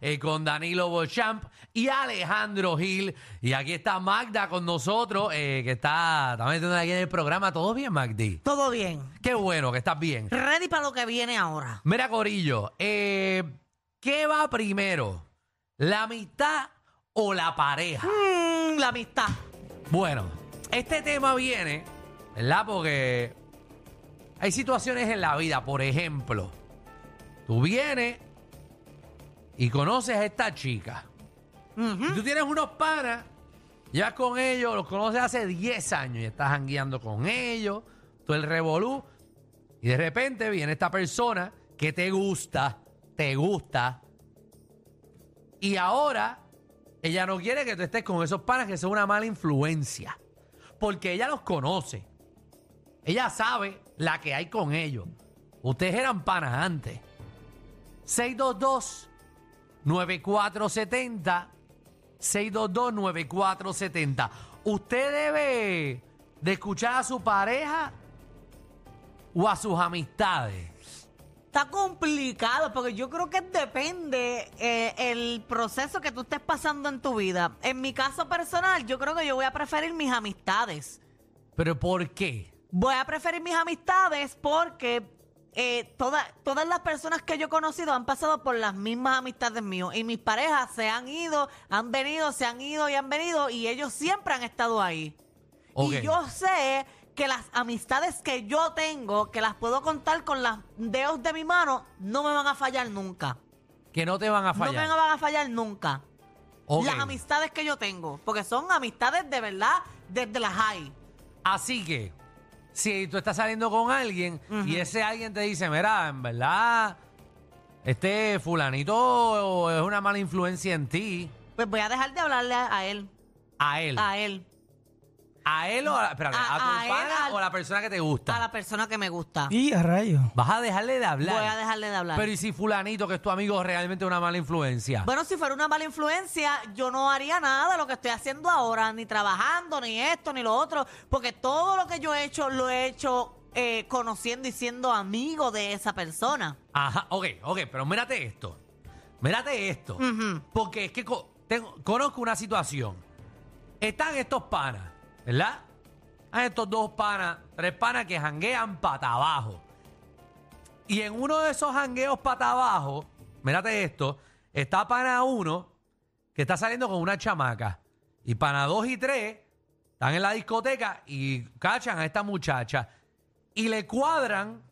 Eh, con Danilo Bochamp y Alejandro Gil. Y aquí está Magda con nosotros, eh, que está, metiendo aquí en el programa. ¿Todo bien, Magdi? Todo bien. Qué bueno que estás bien. Ready para lo que viene ahora. Mira, Corillo, eh, ¿qué va primero? ¿La amistad o la pareja? Mm, la amistad. Bueno, este tema viene, ¿verdad? Porque hay situaciones en la vida, por ejemplo, tú vienes y conoces a esta chica. Y tú tienes unos panas, ya con ellos, los conoces hace 10 años y estás jangueando con ellos, todo el revolú. Y de repente viene esta persona que te gusta, te gusta. Y ahora ella no quiere que tú estés con esos panas que son una mala influencia. Porque ella los conoce. Ella sabe la que hay con ellos. Ustedes eran panas antes. 622 9470 622 9470 Usted debe de escuchar a su pareja o a sus amistades. Está complicado porque yo creo que depende eh, el proceso que tú estés pasando en tu vida. En mi caso personal, yo creo que yo voy a preferir mis amistades. ¿Pero por qué? Voy a preferir mis amistades porque eh, toda- todas las personas que yo he conocido han pasado por las mismas amistades mías. Y mis parejas se han ido, han venido, se han ido y han venido y ellos siempre han estado ahí. Y yo sé que las amistades que yo tengo, que las puedo contar con los dedos de mi mano, no me van a fallar nunca. Que no te van a No me fallar. van a fallar nunca. Ok. Las amistades que yo tengo, porque son amistades de verdad desde las high. Así que, si tú estás saliendo con alguien y ese alguien te dice, mira, en verdad, este fulanito es una mala influencia en ti, Pues voy a dejar de hablarle a, a él, a él. a él, ¿A él o a, espérate, A- a tu a él, pana al- o a la persona que te gusta? a la persona que me gusta. Y a rayos. Vas a dejarle de hablar. Voy a dejarle de hablar. Pero ¿y si fulanito, que es tu amigo, realmente es una mala influencia? Bueno, si fuera una mala influencia, yo no haría nada de lo que estoy haciendo ahora, ni trabajando, ni esto, ni lo otro, porque todo lo que yo he hecho, lo he hecho eh, conociendo y siendo amigo de esa persona. Ajá, ok, ok, pero mírate esto. Mírate esto. Porque es que co- tengo- conozco una situación. Están estos panas, ¿verdad? Están estos dos panas, tres panas que janguean pata abajo. Y en uno de esos jangueos pata abajo, mírate esto, está pana uno que está saliendo con una chamaca. Y pana dos y tres están en la discoteca y cachan a esta muchacha. Y le cuadran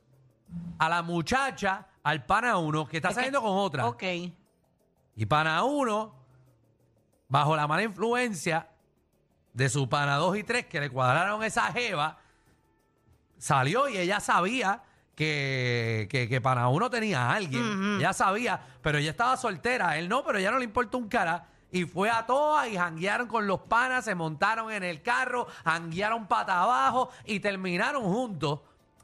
a la muchacha, al pana uno, que está Es que- saliendo con otra. Ok. Y pana uno, bajo la mala influencia de su pana 2 y 3 que le cuadraron esa jeva, salió y ella sabía que, que, que pana uno tenía a alguien. Ella sabía, pero ella estaba soltera. Él no, pero ella no le importa un cara. Y fue a todas y janguearon con los panas, se montaron en el carro, janguearon pata abajo y terminaron juntos.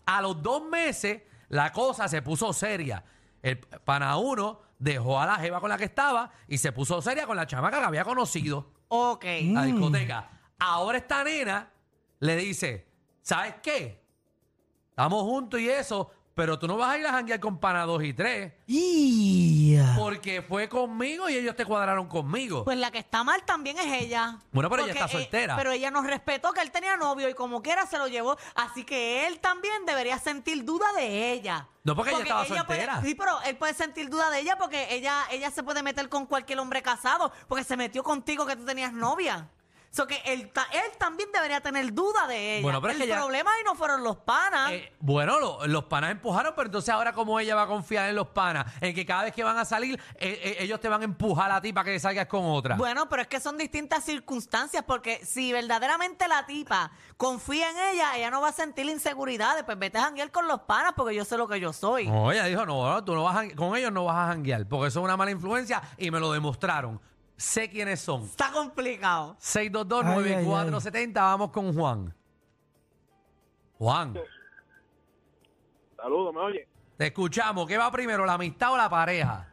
A los dos meses, la cosa se puso seria. El pana uno dejó a la jeva con la que estaba y se puso seria con la chamaca que había conocido Ok. la discoteca. Ahora esta nena le dice, ¿sabes qué? Estamos juntos y eso, pero tú no vas a ir a janguear con pana 2 y 3 ¡Ya! porque fue conmigo y ellos te cuadraron conmigo. Pues la que está mal también es ella. Bueno, pero ella está eh, soltera. pero ella nos respetó que él tenía novio y como quiera se lo llevó. Así que él también debería sentir duda de ella. No, porque ella estaba puede- soltera. sí, pero él puede sentir duda de ella porque ella, ella se puede meter con cualquier hombre casado porque se metió contigo que tú tenías novia. So que él, ta- él también debería tener duda de ella. Bueno, pero es El que problema ahí no fueron los panas. Eh, bueno, lo- los panas empujaron, pero entonces ahora cómo ella va a confiar en los panas, en que cada vez que van a salir, eh, eh, ellos te van a empujar a ti para que salgas con otra. Bueno, pero es que son distintas circunstancias, porque si verdaderamente la tipa confía en ella, ella no va a sentir inseguridades. Pues vete a janguear con los panas, porque yo sé lo que yo soy. No, ella dijo, no, no, tú no vas a- con ellos no vas a janguear, porque eso es una mala influencia y me lo demostraron. Sé quiénes son. Está complicado. 622-9470, vamos con Juan. Juan, Saludos, ¿me oye? te escuchamos. ¿Qué va primero, la amistad o la pareja?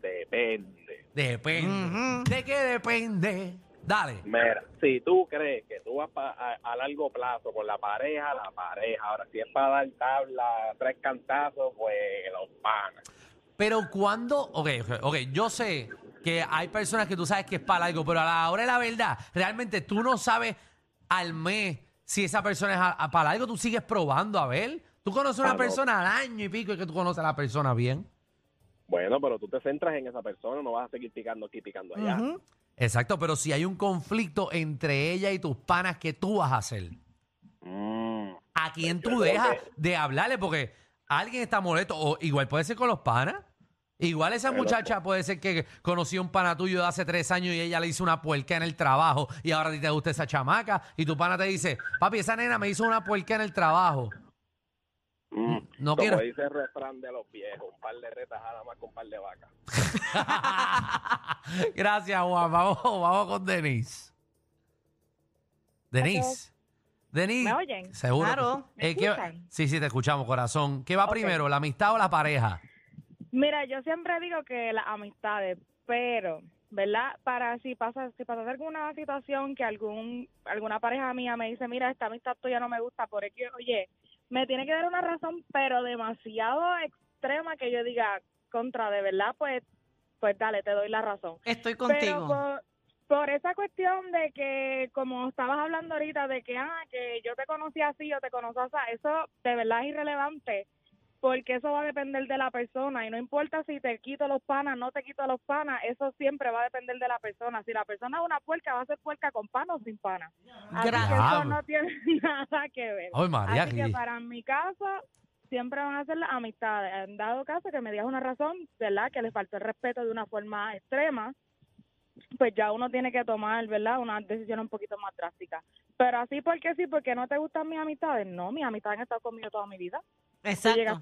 Depende. Depende. ¿De qué depende? Dale. Mira, si tú crees que tú vas pa- a, a largo plazo con la pareja, la pareja. Ahora, si es para dar tabla, tres cantazos, pues los panas. Pero cuando, ok, ok, ok, yo sé que hay personas que tú sabes que es para algo, pero a la hora de la verdad, realmente tú no sabes al mes si esa persona es a- a- para algo, tú sigues probando a ver. Tú conoces a una Ah, no. persona al año y pico y que tú conoces a la persona bien. Bueno, pero tú te centras en esa persona, no vas a seguir picando aquí, picando allá. Ujú. Exacto, pero si hay un conflicto entre ella y tus panas, ¿qué tú vas a hacer? Mm, ¿A quién Yo tú creo dejas que- de hablarle? Porque alguien está molesto, o igual puede ser con los panas. Igual esa Pero- muchacha puede ser que conoció un pana tuyo de hace tres años y ella le hizo una puerca en el trabajo y ahora a ti te gusta esa chamaca y tu pana te dice, papi, esa nena me hizo una puerca en el trabajo. mm. No Como quiero- dice el refrán de los viejos, un par de retas nada más con un par de vacas. Gracias, Juan. Vamos, vamos con Denise. Denise. Denise. ¿Me oyen? Seguro. Claro. sí. Eh, ¿Me ¿qué- escuchan? sí, sí, te escuchamos, corazón. ¿Qué va Ok. primero, la amistad o la pareja? Mira, yo siempre digo que las amistades, pero, ¿verdad? Para si pasa, si pasa alguna situación que algún alguna pareja mía me dice, mira, esta amistad tuya no me gusta, por que, oye, me tiene que dar una razón, pero demasiado extrema que yo diga contra, de verdad, pues, pues dale, te doy la razón. Estoy Pero contigo. por, por esa cuestión de que, como estabas hablando ahorita, de que, ah, que yo te conocí así o te conocí así, eso de verdad es irrelevante, porque eso va a depender de la persona y no importa si te quito los panas, no te quito los panas, eso siempre va a depender de la persona. Si la persona es una puerca, va a ser puerca con pana o sin pana. Así que eso no tiene nada que ver. Ay, María, Así que para mi caso, siempre van a ser las amistades. En dado caso que me digas una razón, ¿verdad? Que le faltó el respeto de una forma extrema, pues ya uno tiene que tomar, ¿verdad? Una decisión un poquito más drástica. Pero así porque sí, porque no te gustan mis amistades. No, mis amistades han estado conmigo toda mi vida.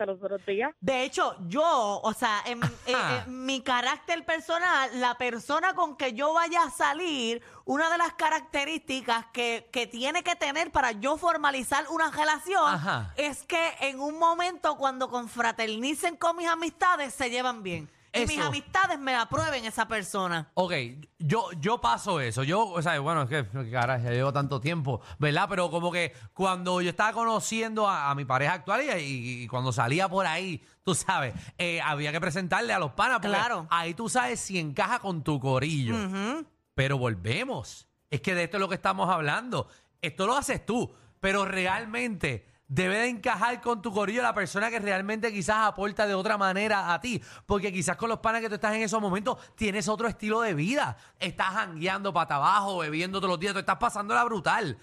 Los otros días. De hecho, yo, o sea, en, en- en mi carácter personal, la persona con que yo vaya a salir, una de las características que, que tiene que tener para yo formalizar una relación Ajá. es que en un momento cuando confraternicen con mis amistades se llevan bien. Y mis Eso. amistades me aprueben esa persona. Ok, yo, yo paso eso. Yo, o sea, bueno, es que, cara, ya llevo tanto tiempo, ¿verdad? Pero como que cuando yo estaba conociendo a, a mi pareja actual y, y cuando salía por ahí, tú sabes, eh, había que presentarle a los panas. porque Claro. Ahí tú sabes si encaja con tu corillo. Ujú. Pero volvemos. Es que de esto es lo que estamos hablando. Esto lo haces tú, pero realmente debe de encajar con tu corillo la persona que realmente quizás aporta de otra manera a ti. Porque quizás con los panas que tú estás en esos momentos tienes otro estilo de vida. Estás jangueando para abajo, bebiendo todos los días, tú estás pasándola brutal.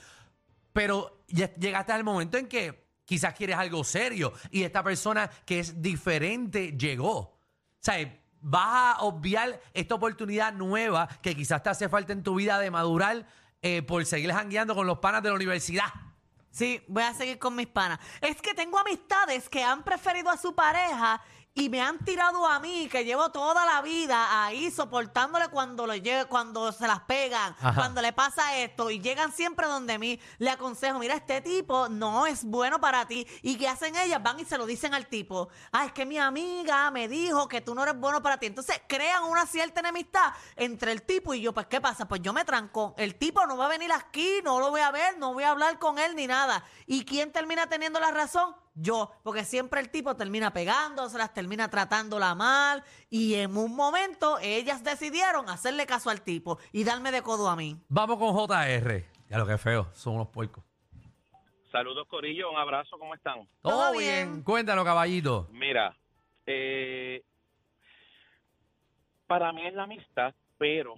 Pero llegaste al momento en que quizás quieres algo serio y esta persona que es diferente llegó. O sea, vas a obviar esta oportunidad nueva que quizás te hace falta en tu vida de madurar eh, por seguir jangueando con los panas de la universidad. Sí, voy a seguir con mis panas. Es que tengo amistades que han preferido a su pareja y me han tirado a mí, que llevo toda la vida ahí soportándole cuando lle- cuando se las pegan, Ajá. cuando le pasa esto, y llegan siempre donde mí. Le aconsejo, mira, este tipo no es bueno para ti. ¿Y qué hacen ellas? Van y se lo dicen al tipo. Ah, es que mi amiga me dijo que tú no eres bueno para ti. Entonces crean una cierta enemistad entre el tipo y yo. Pues, ¿qué pasa? Pues yo me tranco. El tipo no va a venir aquí, no lo voy a ver, no voy a hablar con él ni nada. ¿Y quién termina teniendo la razón? Yo, porque siempre el tipo termina pegándoselas, termina tratándola mal y en un momento ellas decidieron hacerle caso al tipo y darme de codo a mí. Vamos con JR. Ya lo que es feo, son unos puercos. Saludos, Corillo, un abrazo, ¿cómo están? Todo, Todo bien. bien. Cuéntalo, caballito. Mira, eh, para mí es la amistad, pero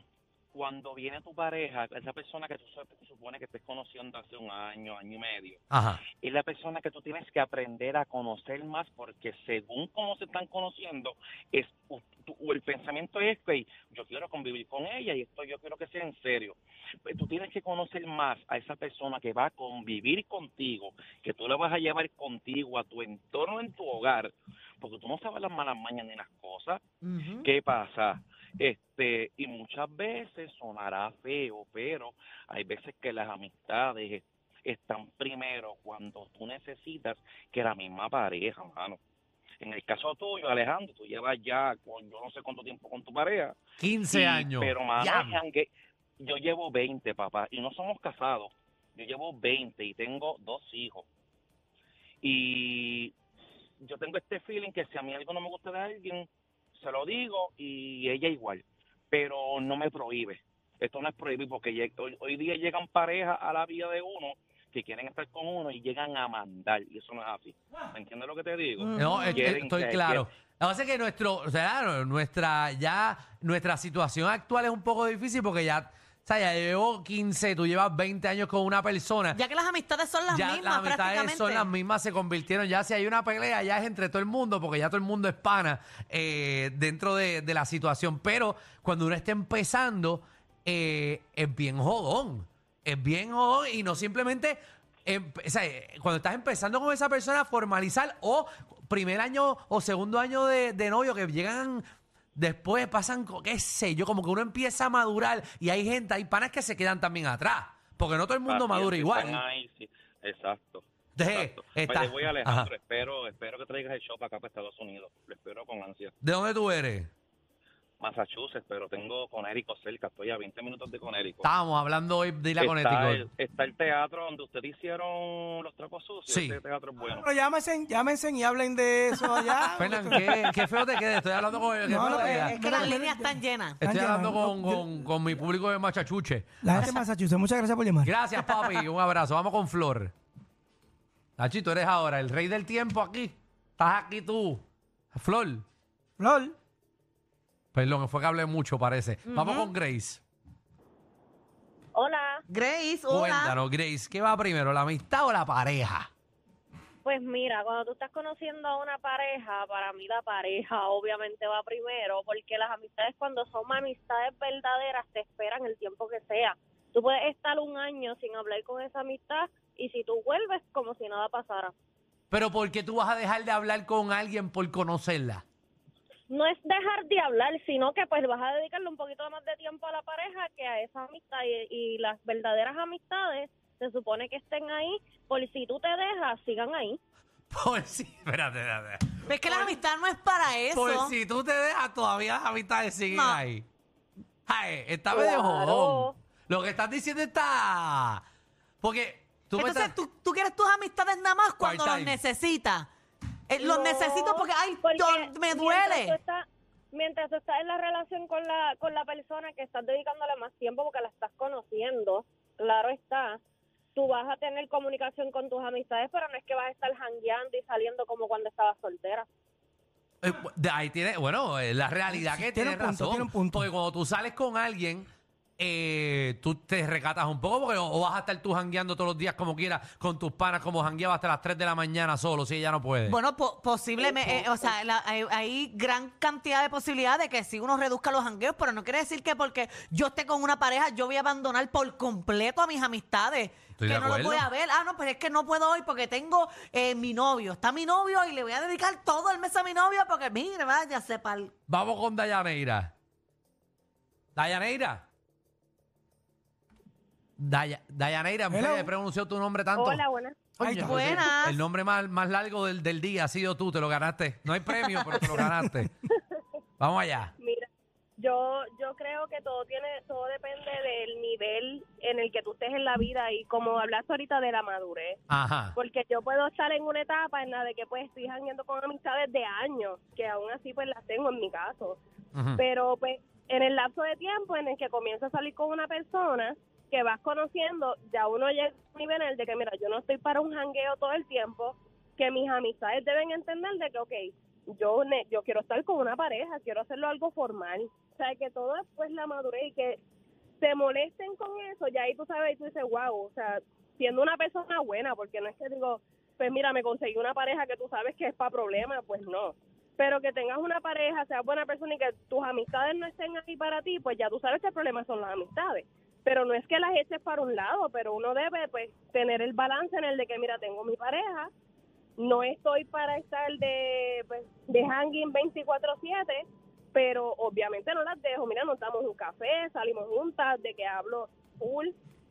cuando viene tu pareja, esa persona que tú se supone que estés conociendo hace un año, año y medio, Ajá. es la persona que tú tienes que aprender a conocer más porque según cómo se están conociendo, es el pensamiento es que yo quiero convivir con ella y esto yo quiero que sea en serio. Pues tú tienes que conocer más a esa persona que va a convivir contigo, que tú le vas a llevar contigo a tu entorno en tu hogar, porque tú no sabes las malas mañas ni las cosas. Ujú. ¿Qué pasa? Este, y muchas veces sonará feo, pero hay veces que las amistades es- están primero cuando tú necesitas que la misma pareja, mano. En el caso tuyo, Alejandro, tú llevas ya con yo no sé cuánto tiempo con tu pareja. 15 y- años. Pero, mano, aunque yo llevo 20, papá, y no somos casados. Yo llevo 20 y tengo dos hijos. Y yo tengo este feeling que si a mí algo no me gusta de alguien, se lo digo y ella igual. Pero no me prohíbe. Esto no es prohibir porque hoy, hoy día llegan parejas a la vida de uno que quieren estar con uno y llegan a mandar. Y eso no es así. ¿Me entiendes lo que te digo? No, Quieren estoy claro. Lo que pasa es que nuestro, o sea, nuestra, ya, nuestra situación actual es un poco difícil porque ya, o sea, ya llevo 15, tú llevas 20 años con una persona. Ya que las amistades son las ya mismas las amistades prácticamente. son las mismas, se convirtieron. Ya si hay una pelea, ya es entre todo el mundo, porque ya todo el mundo es pana eh, dentro de, de la situación. Pero cuando uno está empezando, eh, es bien jodón. Es bien jodón y no simplemente. em- o sea, cuando estás empezando con esa persona, formalizar o primer año o segundo año de, de novio que llegan. Después pasan, co- qué sé yo, como que uno empieza a madurar y hay gente, hay panas que se quedan también atrás. Porque no todo el mundo Así es, madura que igual. están ahí, sí. Exacto. Entonces, exacto. está- voy Alejandro, Ajá. espero, espero que traigas el show para acá para Estados Unidos. Lo espero con ansia. ¿De dónde tú eres? Massachusetts, pero tengo Conérico cerca, estoy a 20 minutos de Conérico. Estábamos hablando hoy de la el, está el teatro donde ustedes hicieron los trapos sucios. Sí. Teatro es bueno. Pero llámense, llámense y hablen de eso allá. Fernan, ¿qué, qué feo te queda. Estoy hablando con qué No, no. Es que las líneas están llenas. Estoy Están hablando con- con mi público de Machachuche. La gente de Massachusetts, muchas gracias por llamar. Gracias, papi. Un abrazo. Vamos con Flor. Nachito, eres ahora el rey del tiempo aquí. Estás aquí tú. Flor. Flor, Perdón, fue que hablé mucho, parece. Vamos con Grace. Hola, Grace, hola. Cuéntanos, Grace, ¿qué va primero, la amistad o la pareja? pues mira, cuando tú estás conociendo a una pareja, para mí la pareja obviamente va primero, porque las amistades cuando son amistades verdaderas te esperan el tiempo que sea. Tú puedes estar un año sin hablar con esa amistad y si tú vuelves como si nada pasara. Pero ¿por qué tú vas a dejar de hablar con alguien por conocerla? No es dejar de hablar, sino que pues vas a dedicarle un poquito más de tiempo a la pareja que a esa amistad y, y las verdaderas amistades se supone que estén ahí, por si tú te dejas, sigan ahí. Por si, espérate, espérate. Es que la amistad no es para eso. Por si tú te dejas, todavía las amistades siguen No. ahí. Ay, está medio Claro. jodón. Lo que estás diciendo está. Porque tú me Entonces estás- tú, tú quieres tus amistades nada más cuando los Part-time. necesitas. Eh, los No, necesito porque, ay, porque me duele. estás, mientras tú estás en la relación con la, con la persona que estás dedicándole más tiempo porque la estás conociendo, claro está, tú vas a tener comunicación con tus amistades, pero no es que vas a estar jangueando y saliendo como cuando estabas soltera. Eh, de ahí tiene, bueno, eh, la realidad Sí, que tiene tiene un punto, razón. tiene un punto. Porque cuando tú sales con alguien, eh, tú te recatas un poco porque o, o vas a estar tú jangueando todos los días como quieras con tus panas como jangueabas hasta las 3 de la mañana solo, si ella no puede. Bueno, po- posiblemente, eh, o sea, la- hay, hay gran cantidad de posibilidades de que si uno reduzca los jangueos, pero no quiere decir que porque yo esté con una pareja, yo voy a abandonar por completo a mis amistades. Estoy que no los acuerdo. voy a ver. Ah, no, pero es que no puedo hoy porque tengo eh, mi novio. Está mi novio y le voy a dedicar todo el mes a mi novio porque, mire, vaya, sepa. Vamos con Dayaneira. Dayaneira. Daya- Dayaneira, Hello. vez de pronunciar tu nombre tanto. Hola, buenas. Está. Buenas. El nombre más, más largo del, del día ha sido tú, te lo ganaste. No hay premio, pero te lo ganaste. Vamos allá. Mira, yo yo creo que todo tiene todo depende del nivel en el que tú estés en la vida y como hablaste ahorita de la madurez. Ajá. Porque yo puedo estar en una etapa en la de que pues estoy jangueando con amistades de años, que aún así pues las tengo en mi caso. Pero pues en el lapso de tiempo en el que comienzo a salir con una persona que vas conociendo, ya uno llega a un nivel de que mira, yo no estoy para un jangueo todo el tiempo, que mis amistades deben entender de que, ok, yo, yo quiero estar con una pareja, quiero hacerlo algo formal. O sea, que todo es pues la madurez y que se molesten con eso, ya ahí tú sabes y tú dices, wow, o sea, siendo una persona buena, porque no es que digo, pues mira, me conseguí una pareja que tú sabes que es para problemas, pues no. Pero que tengas una pareja, seas buena persona y que tus amistades no estén ahí para ti, pues ya tú sabes que el problema son las amistades. Pero no es que las eches para un lado, pero uno debe pues tener el balance en el de que, mira, tengo mi pareja, no estoy para estar de, pues, de hanging 24/7, pero obviamente no las dejo. Mira, nos damos un café, salimos juntas, de que hablo full.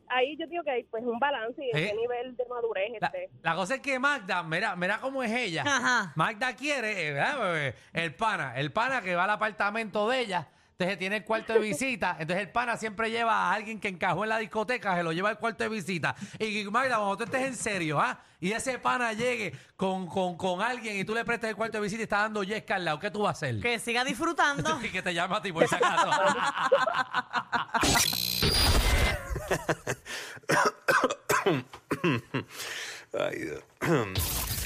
Ahí yo digo que hay pues un balance y en Sí. qué nivel de madurez La, esté. la cosa es que Magda, mira, mira cómo es ella. Ajá. Magda quiere, eh, ¿verdad, bebé? El pana, el pana que va al apartamento de ella, entonces tiene el cuarto de visita, entonces el pana siempre lleva a alguien que encajó en la discoteca, se lo lleva al cuarto de visita. Y Magda, cuando tú estés en serio, ¿ah? Y ese pana llegue con, con, con alguien y tú le prestes el cuarto de visita y está dando yesca al lado, ¿qué tú vas a hacer? Que siga disfrutando. Y que te llama a ti por si acaso. Ay, Dios.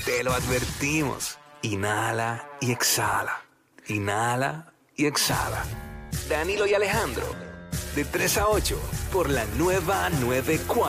Te lo advertimos. Inhala y exhala. Inhala y exhala. Danilo y Alejandro, de 3 a 8, por la nueva 94.